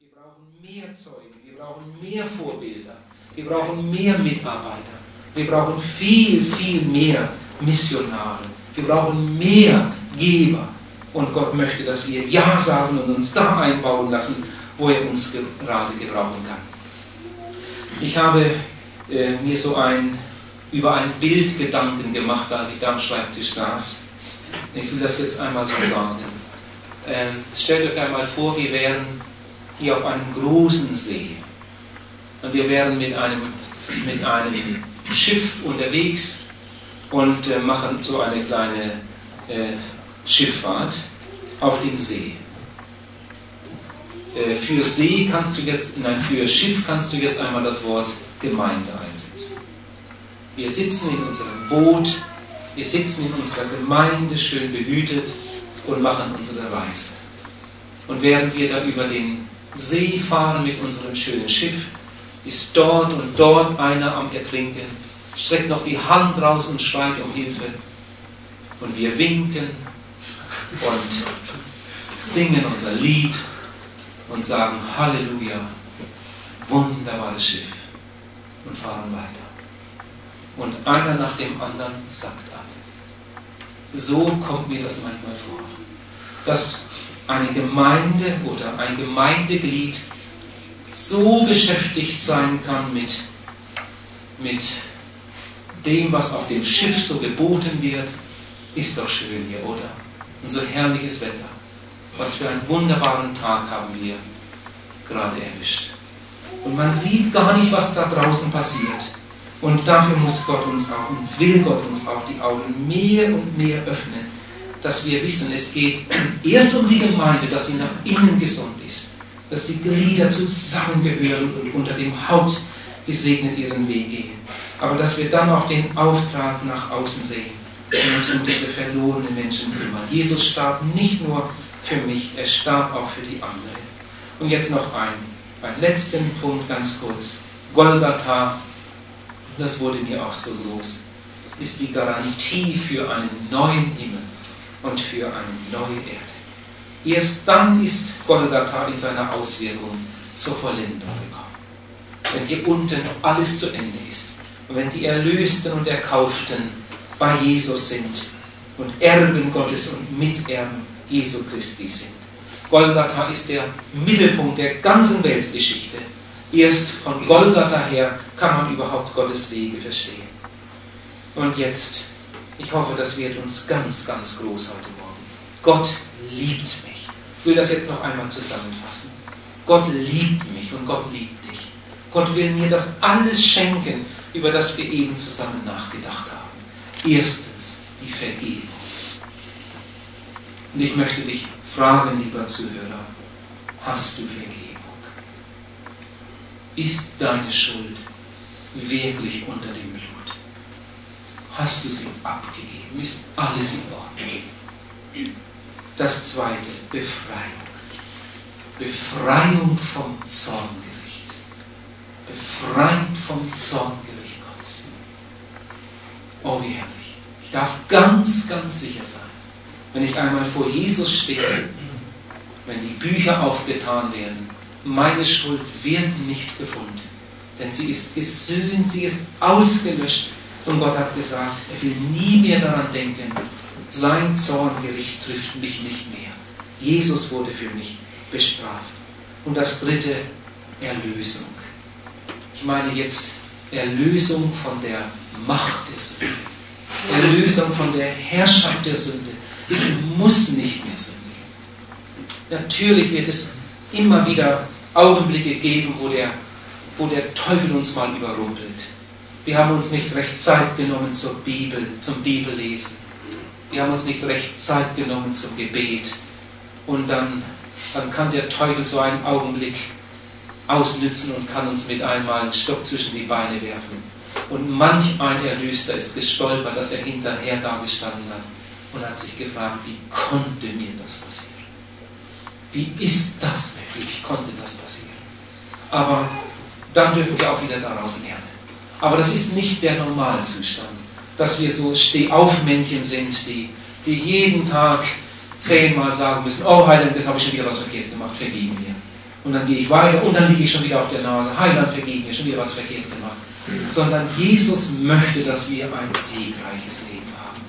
Wir brauchen mehr Zeugen, wir brauchen mehr Vorbilder, wir brauchen mehr Mitarbeiter, wir brauchen viel, viel mehr Missionare, wir brauchen mehr Geber. Und Gott möchte, dass wir Ja sagen und uns da einbauen lassen, wo er uns gerade gebrauchen kann. Ich habe äh, mir so ein, über ein Bild Gedanken gemacht, als ich da am Schreibtisch saß. Ich will das jetzt einmal so sagen. Ähm, stellt euch einmal vor, wir wären hier auf einem großen See. Und wir wären mit einem, mit einem Schiff unterwegs und äh, machen so eine kleine äh, Schifffahrt auf dem See. Äh, für See kannst du jetzt, nein, für Schiff kannst du jetzt einmal das Wort Gemeinde einsetzen. Wir sitzen in unserem Boot, wir sitzen in unserer Gemeinde schön behütet und machen unsere Reise. Und während wir da über den See fahren mit unserem schönen Schiff, ist dort und dort einer am Ertrinken, streckt noch die Hand raus und schreit um Hilfe. Und wir winken und singen unser Lied und sagen Halleluja, wunderbares Schiff und fahren weiter. Und einer nach dem anderen sagt ab. So kommt mir das manchmal vor, dass eine Gemeinde oder ein Gemeindeglied so beschäftigt sein kann mit, mit dem, was auf dem Schiff so geboten wird, ist doch schön hier, oder? Und so herrliches Wetter. Was für einen wunderbaren Tag haben wir gerade erwischt. Und man sieht gar nicht, was da draußen passiert. Und dafür muss Gott uns auch und will Gott uns auch die Augen mehr und mehr öffnen, dass wir wissen, es geht erst um die Gemeinde, dass sie nach innen gesund ist, dass die Glieder zusammengehören und unter dem Haupt gesegnet ihren Weg gehen. Aber dass wir dann auch den Auftrag nach außen sehen und uns um diese verlorenen Menschen kümmern. Jesus starb nicht nur für mich, er starb auch für die anderen. Und jetzt noch ein, ein letzten Punkt ganz kurz. Golgatha, das wurde mir auch so groß, ist die Garantie für einen neuen Himmel und für eine neue Erde. Erst dann ist Golgatha in seiner Auswirkung zur Vollendung gekommen. Wenn hier unten alles zu Ende ist und wenn die Erlösten und Erkauften bei Jesus sind und Erben Gottes und Miterben Jesu Christi sind. Golgatha ist der Mittelpunkt der ganzen Weltgeschichte. Erst von Golgatha her kann man überhaupt Gottes Wege verstehen. Und jetzt, ich hoffe, das wird uns ganz, ganz groß heute Morgen. Gott liebt mich. Ich will das jetzt noch einmal zusammenfassen. Gott liebt mich und Gott liebt dich. Gott will mir das alles schenken, über das wir eben zusammen nachgedacht haben. Erstens die Vergebung. Und ich möchte dich fragen, lieber Zuhörer, hast du Vergebung? Ist deine Schuld wirklich unter dem Blut? Hast du sie abgegeben? Ist alles in Ordnung? Das zweite, Befreiung. Befreiung vom Zorngericht. Befreit vom Zorngericht Gottes. Oh, wie herrlich. Ich darf ganz, ganz sicher sein, wenn ich einmal vor Jesus stehe, wenn die Bücher aufgetan werden, meine Schuld wird nicht gefunden. Denn sie ist gesühnt, sie ist ausgelöscht. Und Gott hat gesagt, er will nie mehr daran denken, sein Zorngericht trifft mich nicht mehr. Jesus wurde für mich bestraft. Und das dritte, Erlösung. Ich meine jetzt Erlösung von der Macht der Sünde. Erlösung von der Herrschaft der Sünde. Ich muss nicht mehr sündigen. Natürlich wird es immer wieder Augenblicke geben, wo der, wo der Teufel uns mal überrumpelt. Wir haben uns nicht recht Zeit genommen zur Bibel, zum Bibellesen. Wir haben uns nicht recht Zeit genommen zum Gebet. Und dann, dann kann der Teufel so einen Augenblick ausnützen und kann uns mit einmal einen Stock zwischen die Beine werfen. Und manch ein Erlöster ist gestolpert, dass er hinterher da gestanden hat und hat sich gefragt, wie konnte mir das passieren? Wie ist das möglich? Wie konnte das passieren? Aber dann dürfen wir auch wieder daraus lernen. Aber das ist nicht der Normalzustand, dass wir so Stehaufmännchen sind, die, die jeden Tag zehnmal sagen müssen, oh Heiland, das habe ich schon wieder was verkehrt gemacht, vergeben mir. Und dann gehe ich weiter und dann liege ich schon wieder auf der Nase. Heiland, vergib mir, schon wieder was verkehrt gemacht. Sondern Jesus möchte, dass wir ein siegreiches Leben haben.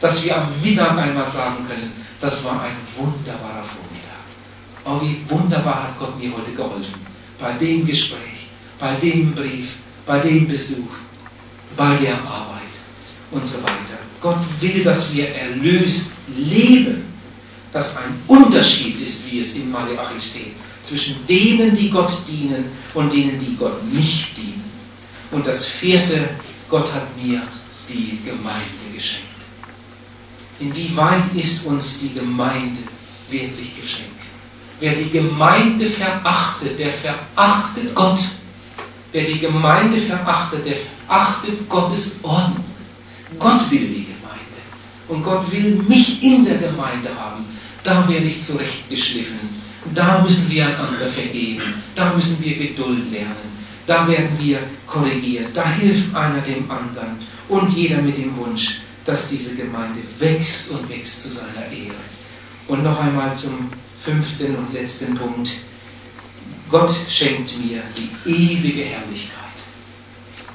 Dass wir am Mittag einmal sagen können, das war ein wunderbarer Vormittag. Oh, wie wunderbar hat Gott mir heute geholfen. Bei dem Gespräch, bei dem Brief, bei dem Besuch, bei der Arbeit und so weiter. Gott will, dass wir erlöst leben. Dass ein Unterschied ist, wie es in Malachi steht zwischen denen, die Gott dienen und denen, die Gott nicht dienen. Und das vierte, Gott hat mir die Gemeinde geschenkt. Inwieweit ist uns die Gemeinde wirklich geschenkt? Wer die Gemeinde verachtet, der verachtet Gott. Wer die Gemeinde verachtet, der verachtet Gottes Ordnung. Gott will die Gemeinde. Und Gott will mich in der Gemeinde haben. Da werde ich zurechtgeschliffen da müssen wir einander vergeben. Da müssen wir Geduld lernen. Da werden wir korrigiert. Da hilft einer dem anderen. Und jeder mit dem Wunsch, dass diese Gemeinde wächst und wächst zu seiner Ehre. Und noch einmal zum fünften und letzten Punkt. Gott schenkt mir die ewige Herrlichkeit.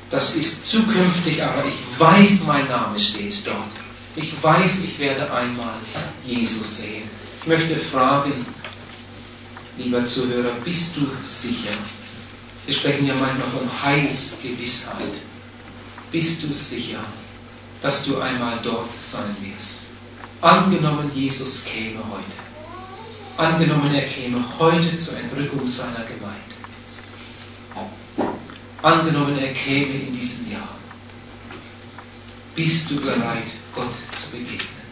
Das ist zukünftig, aber ich weiß, mein Name steht dort. Ich weiß, ich werde einmal Jesus sehen. Ich möchte fragen, lieber Zuhörer, bist du sicher? Wir sprechen ja manchmal von Heilsgewissheit. Bist du sicher, dass du einmal dort sein wirst? Angenommen, Jesus käme heute. Angenommen, er käme heute zur Entrückung seiner Gemeinde. Angenommen, er käme in diesem Jahr. Bist du bereit, Gott zu begegnen?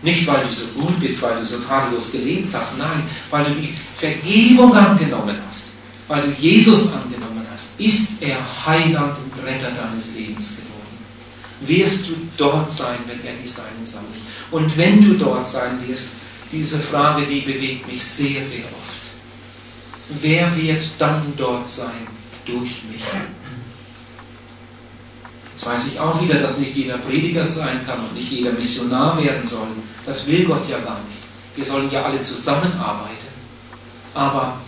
Nicht, weil du so gut bist, weil du so tadellos gelebt hast, nein, weil du die Vergebung angenommen hast, weil du Jesus angenommen hast, ist er Heiland und Retter deines Lebens geworden. Wirst du dort sein, wenn er die Seinen sammelt? Und wenn du dort sein wirst, diese Frage, die bewegt mich sehr, sehr oft. Wer wird dann dort sein durch mich? Jetzt weiß ich auch wieder, dass nicht jeder Prediger sein kann und nicht jeder Missionar werden soll. Das will Gott ja gar nicht. Wir sollen ja alle zusammenarbeiten. Aber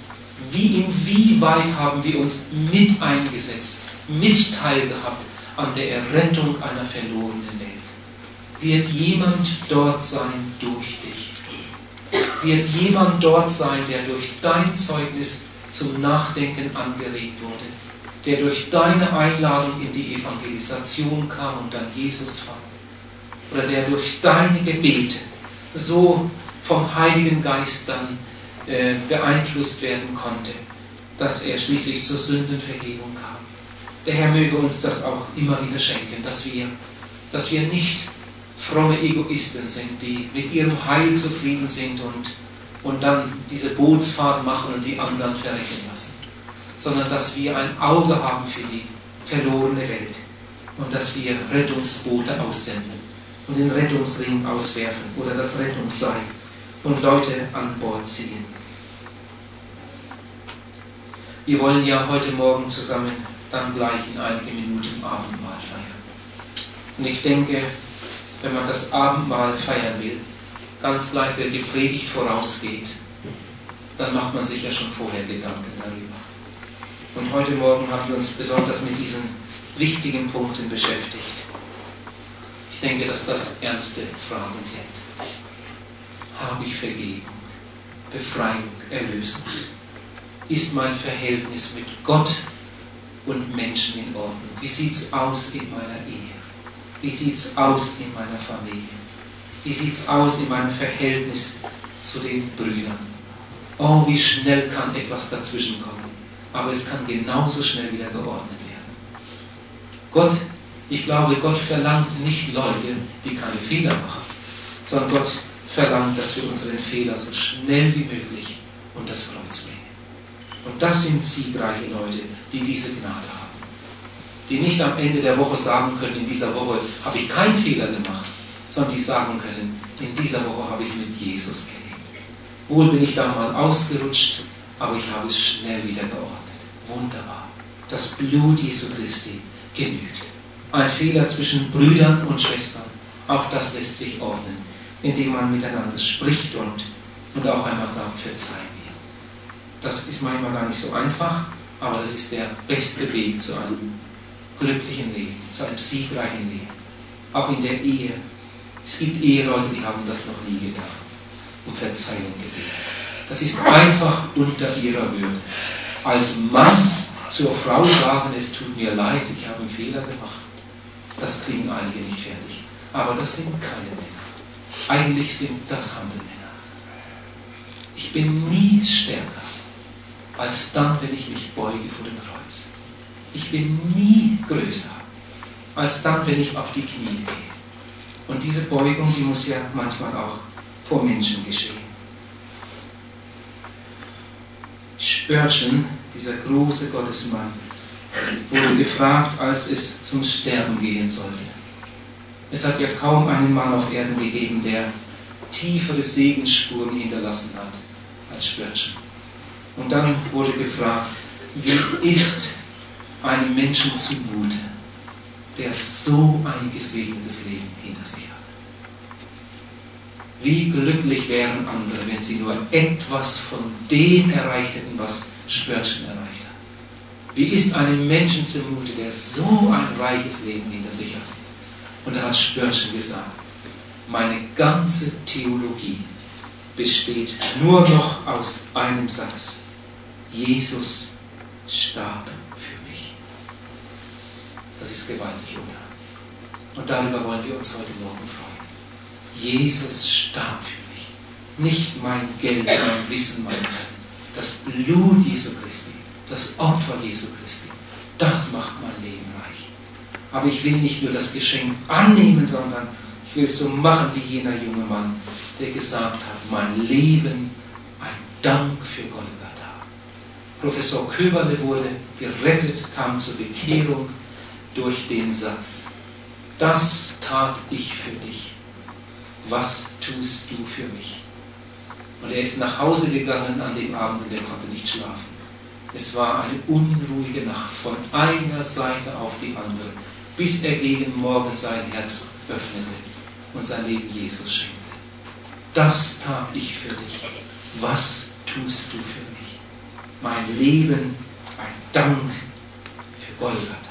wie, inwieweit haben wir uns mit eingesetzt, mit teilgehabt an der Errettung einer verlorenen Welt? Wird jemand dort sein durch dich? Wird jemand dort sein, der durch dein Zeugnis zum Nachdenken angeregt wurde? der durch deine Einladung in die Evangelisation kam und dann Jesus fand. Oder der durch deine Gebete so vom Heiligen Geist dann äh, beeinflusst werden konnte, dass er schließlich zur Sündenvergebung kam. Der Herr möge uns das auch immer wieder schenken, dass wir, dass wir nicht fromme Egoisten sind, die mit ihrem Heil zufrieden sind und, und dann diese Bootsfahrt machen und die anderen verrecken lassen sondern dass wir ein Auge haben für die verlorene Welt und dass wir Rettungsboote aussenden und den Rettungsring auswerfen oder das Rettungsseil und Leute an Bord ziehen. Wir wollen ja heute Morgen zusammen dann gleich in einigen Minuten Abendmahl feiern. Und ich denke, wenn man das Abendmahl feiern will, ganz gleich welche Predigt vorausgeht, dann macht man sich ja schon vorher Gedanken darüber. Und heute Morgen haben wir uns besonders mit diesen wichtigen Punkten beschäftigt. Ich denke, dass das ernste Fragen sind. Habe ich Vergebung, Befreiung, Erlösung? Ist mein Verhältnis mit Gott und Menschen in Ordnung? Wie sieht es aus in meiner Ehe? Wie sieht es aus in meiner Familie? Wie sieht es aus in meinem Verhältnis zu den Brüdern? Oh, wie schnell kann etwas dazwischen kommen aber es kann genauso schnell wieder geordnet werden. Gott, ich glaube, Gott verlangt nicht Leute, die keine Fehler machen, sondern Gott verlangt, dass wir unseren Fehler so schnell wie möglich unter das Kreuz legen. Und das sind siegreiche Leute, die diese Gnade haben. Die nicht am Ende der Woche sagen können, in dieser Woche habe ich keinen Fehler gemacht, sondern die sagen können, in dieser Woche habe ich mit Jesus gelebt. Wohl bin ich da mal ausgerutscht, aber ich habe es schnell wieder geordnet. Wunderbar. Das Blut Jesu Christi genügt. Ein Fehler zwischen Brüdern und Schwestern, auch das lässt sich ordnen, indem man miteinander spricht und, und auch einmal sagt, verzeih mir. Das ist manchmal gar nicht so einfach, aber das ist der beste Weg zu einem glücklichen Leben, zu einem siegreichen Leben. Auch in der Ehe. Es gibt Eheleute, die haben das noch nie getan, um Verzeihung gebeten. Das ist einfach unter ihrer Würde. Als Mann zur Frau sagen, es tut mir leid, ich habe einen Fehler gemacht. Das kriegen einige nicht fertig. Aber das sind keine Männer. Eigentlich sind das Handelmänner. Ich bin nie stärker als dann, wenn ich mich beuge vor dem Kreuz. Ich bin nie größer als dann, wenn ich auf die Knie gehe. Und diese Beugung, die muss ja manchmal auch vor Menschen geschehen. Spörtchen, dieser große Gottesmann, wurde gefragt, als es zum Sterben gehen sollte. Es hat ja kaum einen Mann auf Erden gegeben, der tiefere Segensspuren hinterlassen hat als Spörtchen. Und dann wurde gefragt, wie ist einem Menschen zumute, der so ein gesegnetes Leben hinter sich hat? Wie glücklich wären andere, wenn sie nur etwas von dem erreicht hätten, was Spörtchen erreicht hat. Wie ist einem Menschen zumute, der so ein reiches Leben hinter sich hat? Und da hat Spörtchen gesagt, meine ganze Theologie besteht nur noch aus einem Satz. Jesus starb. Das ist gewaltig, oder? Und darüber wollen wir uns heute Morgen freuen. Jesus starb für mich. Nicht mein Geld, mein Wissen, mein Können. Das Blut Jesu Christi, das Opfer Jesu Christi, das macht mein Leben reich. Aber ich will nicht nur das Geschenk annehmen, sondern ich will es so machen wie jener junge Mann, der gesagt hat, mein Leben ein Dank für Golgatha. Professor Köberle wurde gerettet, kam zur Bekehrung durch den Satz, das tat ich für dich, was tust du für mich? Und er ist nach Hause gegangen an dem Abend und er konnte nicht schlafen. Es war eine unruhige Nacht von einer Seite auf die andere, bis er gegen Morgen sein Herz öffnete und sein Leben Jesus schenkte. Das tat ich für dich. Was tust du für mich? mein Leben ein Dank für Golgatha.